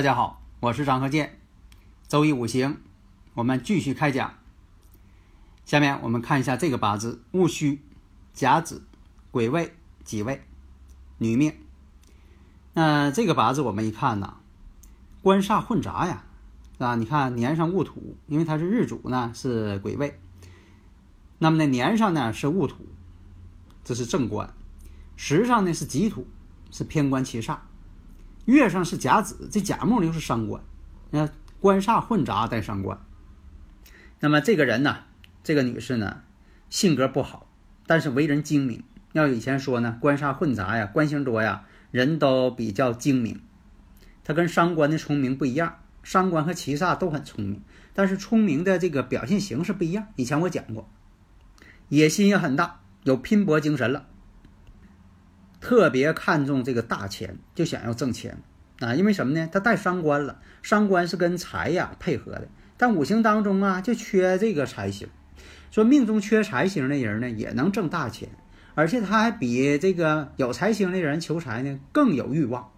大家好，我是张和建，周易五行，我们继续开讲。下面我们看一下这个八字：戊戌、甲子、癸未、己未，女命。那这个八字我们一看呢，官煞混杂呀，啊，你看年上戊土，因为它是日主呢是癸未，那么呢年上呢是戊土，这是正官；时上呢是己土，是偏官七煞。月上是甲子，这甲木又是伤官，那官煞混杂带伤官。那么这个人呢，这个女士呢，性格不好，但是为人精明。要以前说呢，官煞混杂呀，官星多呀，人都比较精明。他跟伤官的聪明不一样，伤官和七煞都很聪明，但是聪明的这个表现形式不一样。以前我讲过，野心也很大，有拼搏精神了。特别看重这个大钱，就想要挣钱啊！因为什么呢？他带伤官了，伤官是跟财呀配合的，但五行当中啊就缺这个财星，说命中缺财星的人呢也能挣大钱，而且他还比这个有财星的人求财呢更有欲望。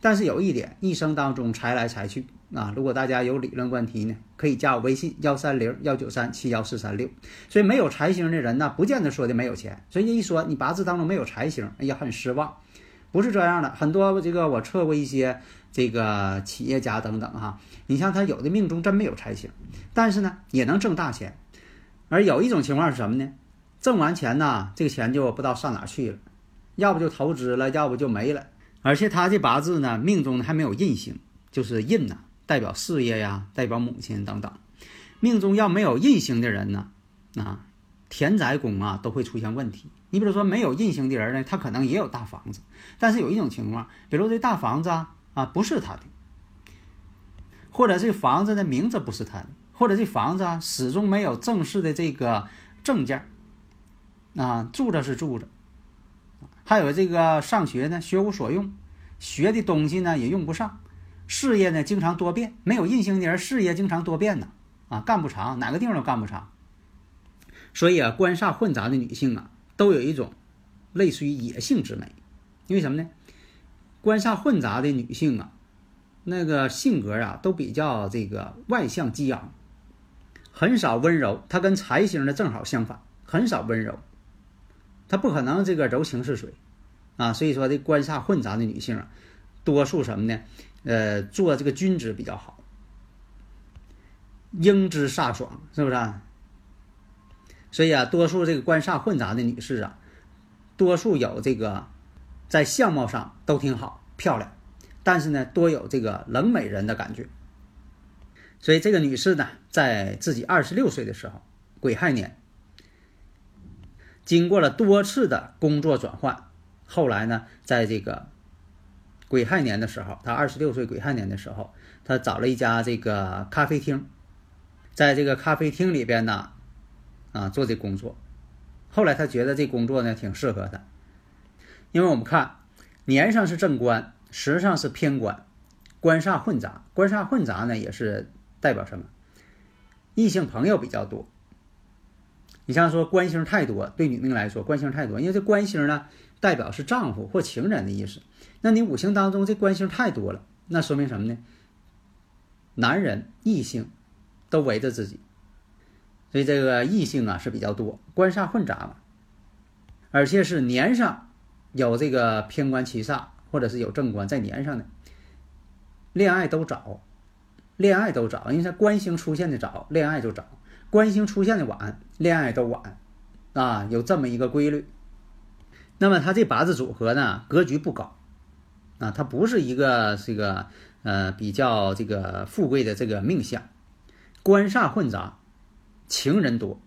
但是有一点，一生当中财来财去啊！如果大家有理论问题呢，可以加我微信幺三零幺九三七幺四三六。所以没有财星的人呢，不见得说的没有钱。所以一说你八字当中没有财星，哎呀，很失望。不是这样的，很多这个我测过一些这个企业家等等哈，你像他有的命中真没有财星，但是呢也能挣大钱。而有一种情况是什么呢？挣完钱呢，这个钱就不知道上哪去了，要不就投资了，要不就没了。而且他这八字呢，命中还没有印星，就是印呢，代表事业呀，代表母亲等等。命中要没有印星的人呢，啊，田宅宫啊都会出现问题。你比如说没有印星的人呢，他可能也有大房子，但是有一种情况，比如这大房子啊啊不是他的，或者这房子的名字不是他的，或者这房子啊始终没有正式的这个证件，啊住着是住着。还有这个上学呢，学无所用，学的东西呢也用不上，事业呢经常多变，没有印星的人事业经常多变呢，啊干不长，哪个地方都干不长。所以啊，官煞混杂的女性啊，都有一种类似于野性之美，因为什么呢？官煞混杂的女性啊，那个性格啊都比较这个外向激昂，很少温柔。她跟财星的正好相反，很少温柔。她不可能这个柔情似水，啊，所以说这官煞混杂的女性啊，多数什么呢？呃，做这个君子比较好，英姿飒爽，是不是？啊？所以啊，多数这个官煞混杂的女士啊，多数有这个在相貌上都挺好，漂亮，但是呢，多有这个冷美人的感觉。所以这个女士呢，在自己二十六岁的时候，癸亥年。经过了多次的工作转换，后来呢，在这个癸亥年的时候，他二十六岁癸亥年的时候，他找了一家这个咖啡厅，在这个咖啡厅里边呢，啊做这工作。后来他觉得这工作呢挺适合他，因为我们看年上是正官，时上是偏官，官煞混杂，官煞混杂呢也是代表什么？异性朋友比较多。你像说官星太多，对女命来说官星太多，因为这官星呢代表是丈夫或情人的意思。那你五行当中这官星太多了，那说明什么呢？男人异性都围着自己，所以这个异性啊是比较多，官煞混杂嘛，而且是年上有这个偏官七煞，或者是有正官在年上的，恋爱都早，恋爱都早，因为它官星出现的早，恋爱就早。官星出现的晚，恋爱都晚，啊，有这么一个规律。那么他这八字组合呢，格局不高，啊，他不是一个这个呃比较这个富贵的这个命相，官煞混杂，情人多。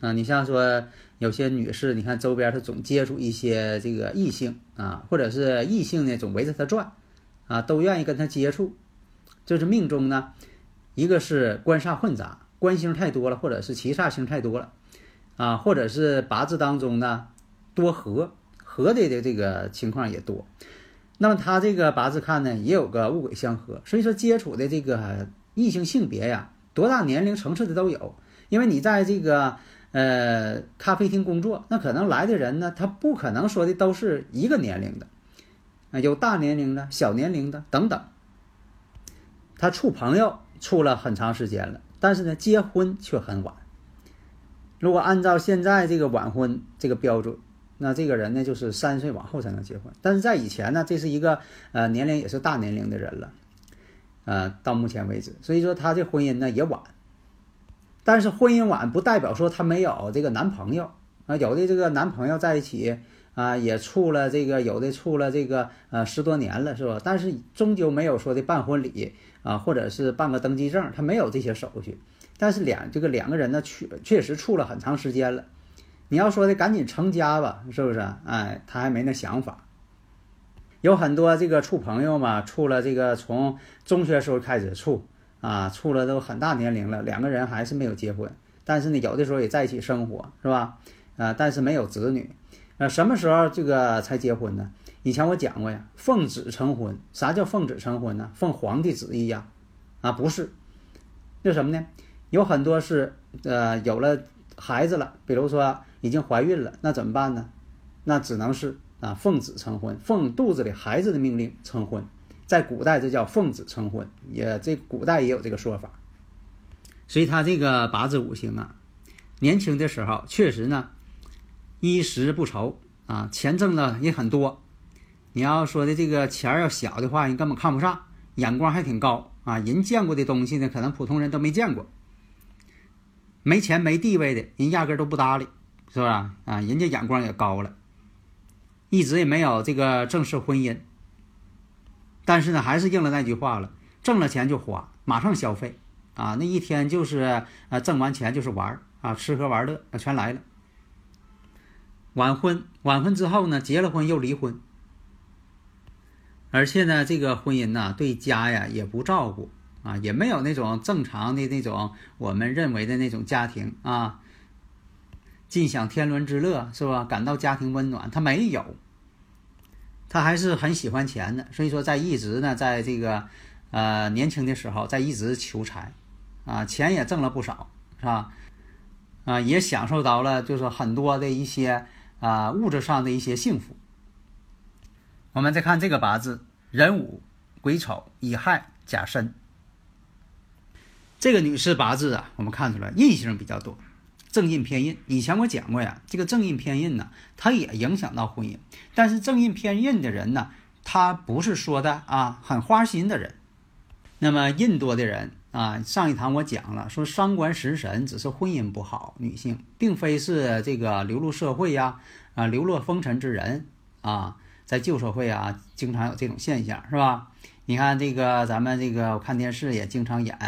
啊，你像说有些女士，你看周边她总接触一些这个异性啊，或者是异性呢总围着她转，啊，都愿意跟她接触。就是命中呢，一个是官煞混杂，官星太多了，或者是七煞星太多了，啊，或者是八字当中呢多合合的的这个情况也多。那么他这个八字看呢，也有个戊癸相合，所以说接触的这个异性性别呀，多大年龄层次的都有。因为你在这个呃咖啡厅工作，那可能来的人呢，他不可能说的都是一个年龄的，啊，有大年龄的、小年龄的等等。他处朋友处了很长时间了，但是呢，结婚却很晚。如果按照现在这个晚婚这个标准。那这个人呢，就是三岁往后才能结婚，但是在以前呢，这是一个呃年龄也是大年龄的人了，呃，到目前为止，所以说他这婚姻呢也晚，但是婚姻晚不代表说他没有这个男朋友啊，有的这个男朋友在一起啊也处了这个，有的处了这个呃十多年了是吧？但是终究没有说的办婚礼啊，或者是办个登记证，他没有这些手续，但是两这个两个人呢确确实处了很长时间了。你要说的赶紧成家吧，是不是？哎，他还没那想法。有很多这个处朋友嘛，处了这个从中学时候开始处啊，处了都很大年龄了，两个人还是没有结婚。但是呢，有的时候也在一起生活，是吧？啊，但是没有子女。那，什么时候这个才结婚呢？以前我讲过呀，奉子成婚。啥叫奉子成婚呢？奉皇帝旨意呀？啊，不是，那什么呢？有很多是呃有了孩子了，比如说。已经怀孕了，那怎么办呢？那只能是啊，奉子成婚，奉肚子里孩子的命令成婚。在古代，这叫奉子成婚，也这古代也有这个说法。所以他这个八字五行啊，年轻的时候确实呢，衣食不愁啊，钱挣的也很多。你要说的这个钱要小的话，你根本看不上，眼光还挺高啊。人见过的东西呢，可能普通人都没见过。没钱没地位的人，压根都不搭理。是不是啊？啊，人家眼光也高了，一直也没有这个正式婚姻，但是呢，还是应了那句话了：挣了钱就花，马上消费啊！那一天就是啊，挣完钱就是玩啊，吃喝玩乐全来了。晚婚，晚婚之后呢，结了婚又离婚，而且呢，这个婚姻呢，对家呀也不照顾啊，也没有那种正常的那种我们认为的那种家庭啊。尽享天伦之乐是吧？感到家庭温暖，他没有，他还是很喜欢钱的。所以说，在一直呢，在这个呃年轻的时候，在一直求财，啊，钱也挣了不少，是吧？啊，也享受到了就是很多的一些啊物质上的一些幸福。我们再看这个八字：壬午、癸丑、乙亥、甲申。这个女士八字啊，我们看出来印星比较多。正印偏印，以前我讲过呀，这个正印偏印呢，它也影响到婚姻。但是正印偏印的人呢，他不是说的啊很花心的人。那么印多的人啊，上一堂我讲了，说伤官食神只是婚姻不好，女性并非是这个流入社会呀啊流落风尘之人啊，在旧社会啊经常有这种现象，是吧？你看这个咱们这个我看电视也经常演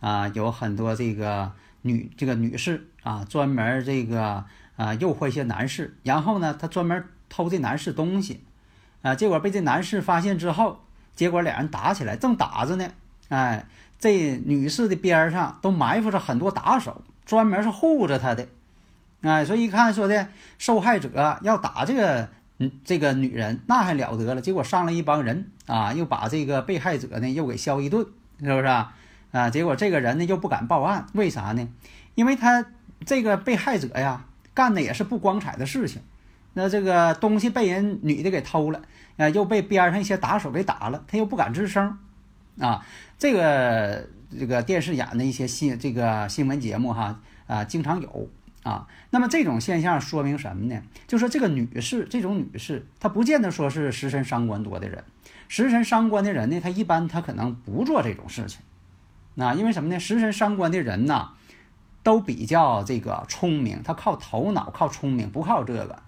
啊，有很多这个。女这个女士啊，专门这个啊诱惑一些男士，然后呢，她专门偷这男士东西，啊，结果被这男士发现之后，结果俩人打起来，正打着呢，哎，这女士的边上都埋伏着很多打手，专门是护着她的，哎，所以一看说的受害者要打这个嗯这个女人，那还了得了，结果上来一帮人啊，又把这个被害者呢又给削一顿，是不是啊？啊，结果这个人呢又不敢报案，为啥呢？因为他这个被害者呀干的也是不光彩的事情，那这个东西被人女的给偷了，啊，又被边上一些打手给打了，他又不敢吱声，啊，这个这个电视演的一些新这个新闻节目哈啊经常有啊，那么这种现象说明什么呢？就说这个女士，这种女士她不见得说是食神伤官多的人，食神伤官的人呢，他一般他可能不做这种事情。那因为什么呢？食神伤官的人呢，都比较这个聪明，他靠头脑，靠聪明，不靠这个，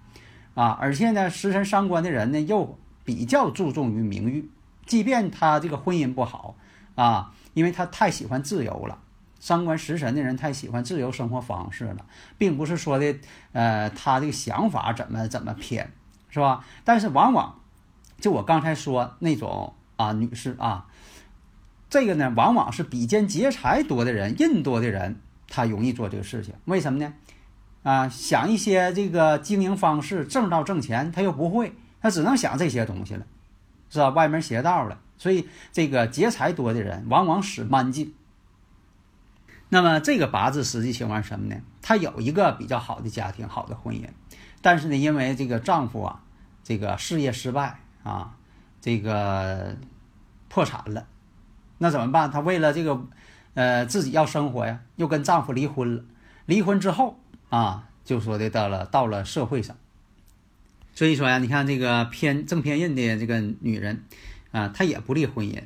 啊，而且呢，食神伤官的人呢，又比较注重于名誉，即便他这个婚姻不好，啊，因为他太喜欢自由了，三观食神的人太喜欢自由生活方式了，并不是说的呃他这个想法怎么怎么偏，是吧？但是往往就我刚才说那种啊女士啊，这个呢往往是比肩劫财多的人，印多的人，他容易做这个事情。为什么呢？啊，想一些这个经营方式挣到挣钱，他又不会，他只能想这些东西了，是吧？歪门邪道了。所以这个劫财多的人，往往使慢劲。那么这个八字实际情况是什么呢？他有一个比较好的家庭，好的婚姻，但是呢，因为这个丈夫啊，这个事业失败啊，这个破产了，那怎么办？她为了这个，呃，自己要生活呀，又跟丈夫离婚了。离婚之后啊，就说的到了到了社会上。所以说呀，你看这个偏正偏印的这个女人啊，她也不利婚姻。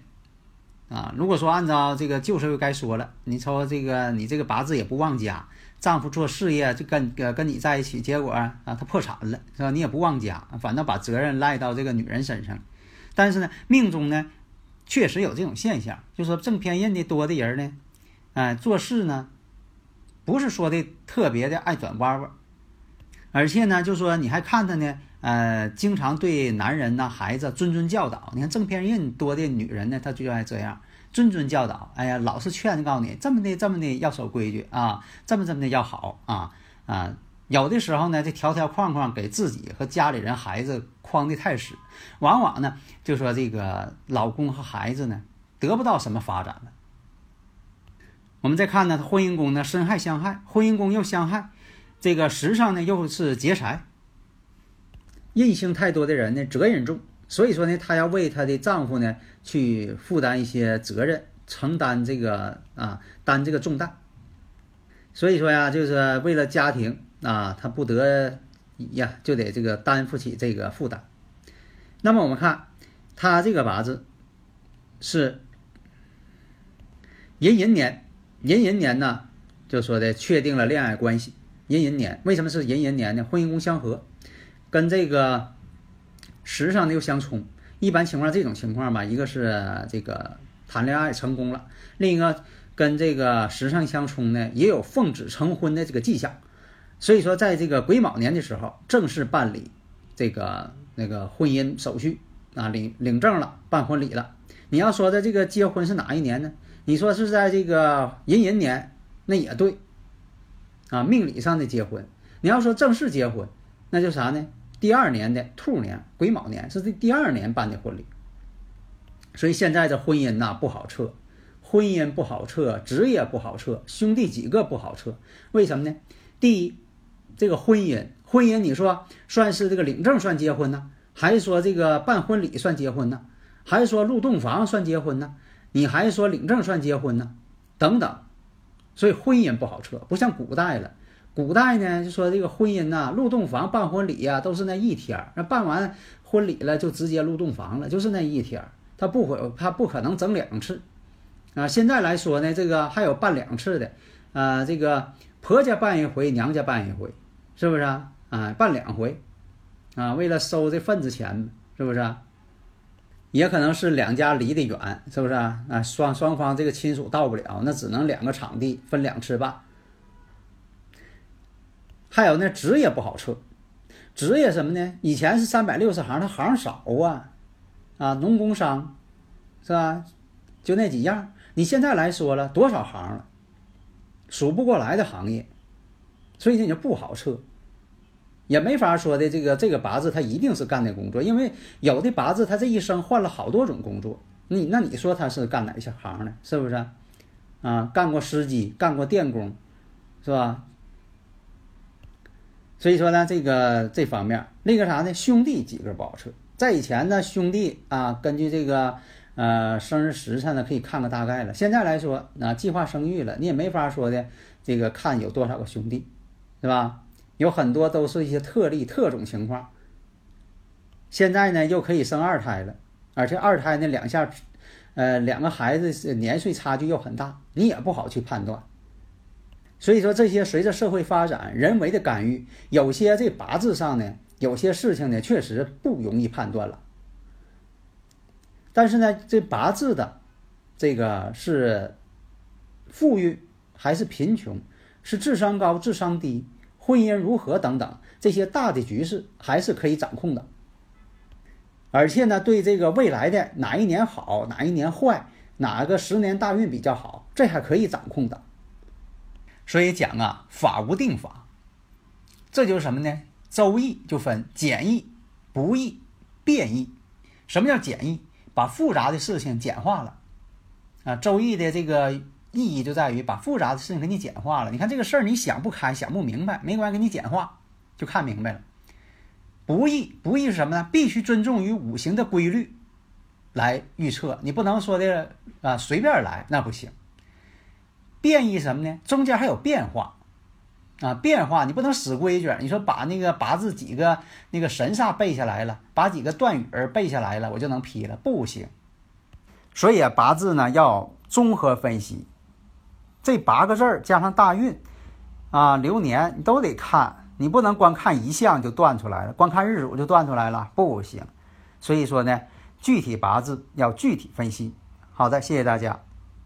啊，如果说按照这个旧社会该说了，你瞅这个你这个八字也不旺家，丈夫做事业就跟跟跟你在一起，结果啊他破产了，是吧？你也不旺家，反正把责任赖到这个女人身上。但是呢，命中呢确实有这种现象，就说正偏印的多的人呢，哎，做事呢不是说的特别的爱转弯弯，而且呢，就说你还看他呢。呃，经常对男人呐、孩子谆谆教导。你看正偏印多的女人呢，她就爱这样谆谆教导。哎呀，老是劝告你这么的、这么的要守规矩啊，这么这么的要好啊啊。有的时候呢，这条条框框给自己和家里人、孩子框的太死，往往呢，就说这个老公和孩子呢，得不到什么发展了。我们再看呢，婚姻宫呢，申亥相害，婚姻宫又相害，这个时上呢又是劫财。印性太多的人呢，责任重，所以说呢，她要为她的丈夫呢去负担一些责任，承担这个啊担这个重担。所以说呀，就是为了家庭啊，她不得呀，就得这个担负起这个负担。那么我们看她这个八字是寅寅年，寅寅年呢，就说的确定了恋爱关系。寅寅年为什么是寅寅年呢？婚姻宫相合。跟这个时上的又相冲，一般情况这种情况吧，一个是这个谈恋爱成功了，另一个跟这个时上相冲呢，也有奉子成婚的这个迹象。所以说，在这个癸卯年的时候，正式办理这个那个婚姻手续啊，领领证了，办婚礼了。你要说的这个结婚是哪一年呢？你说是在这个寅寅年，那也对啊，命理上的结婚。你要说正式结婚，那就啥呢？第二年的兔年癸卯年是这第二年办的婚礼，所以现在这婚姻呐不好撤，婚姻不好撤，职业不好撤，兄弟几个不好撤，为什么呢？第一，这个婚姻，婚姻你说算是这个领证算结婚呢，还是说这个办婚礼算结婚呢？还是说入洞房算结婚呢？你还是说领证算结婚呢？等等，所以婚姻不好撤，不像古代了。古代呢，就说这个婚姻呐，入洞房办婚礼呀，都是那一天儿。那办完婚礼了，就直接入洞房了，就是那一天儿。他不会，他不可能整两次啊。现在来说呢，这个还有办两次的，啊，这个婆家办一回，娘家办一回，是不是啊？啊，办两回啊，为了收这份子钱，是不是？也可能是两家离得远，是不是啊？啊，双双方这个亲属到不了，那只能两个场地分两次办。还有那职业不好撤，职业什么呢？以前是三百六十行，他行少啊，啊，农工商，是吧？就那几样。你现在来说了多少行了，数不过来的行业，所以你就不好撤，也没法说的。这个这个八字他一定是干那工作，因为有的八字他这一生换了好多种工作，你那你说他是干哪些行呢？是不是？啊，干过司机，干过电工，是吧？所以说呢，这个这方面，那个啥呢，兄弟几个不好测。在以前呢，兄弟啊，根据这个呃生日时辰呢，可以看个大概了。现在来说，那计划生育了，你也没法说的，这个看有多少个兄弟，是吧？有很多都是一些特例、特种情况。现在呢，又可以生二胎了，而且二胎呢，两下，呃，两个孩子年岁差距又很大，你也不好去判断。所以说，这些随着社会发展，人为的干预，有些这八字上呢，有些事情呢，确实不容易判断了。但是呢，这八字的这个是富裕还是贫穷，是智商高、智商低，婚姻如何等等这些大的局势还是可以掌控的。而且呢，对这个未来的哪一年好，哪一年坏，哪个十年大运比较好，这还可以掌控的。所以讲啊，法无定法，这就是什么呢？周易就分简易、不易、变易。什么叫简易？把复杂的事情简化了。啊，周易的这个意义就在于把复杂的事情给你简化了。你看这个事儿你想不开、想不明白，没关系，给你简化就看明白了。不易，不易是什么呢？必须尊重于五行的规律来预测，你不能说的啊随便来，那不行。变异什么呢？中间还有变化，啊，变化你不能死规矩。你说把那个八字几个那个神煞背下来了，把几个断语儿背下来了，我就能批了，不行。所以啊，八字呢要综合分析，这八个字儿加上大运啊、流年，你都得看。你不能光看一项就断出来了，光看日主就断出来了，不行。所以说呢，具体八字要具体分析。好的，谢谢大家。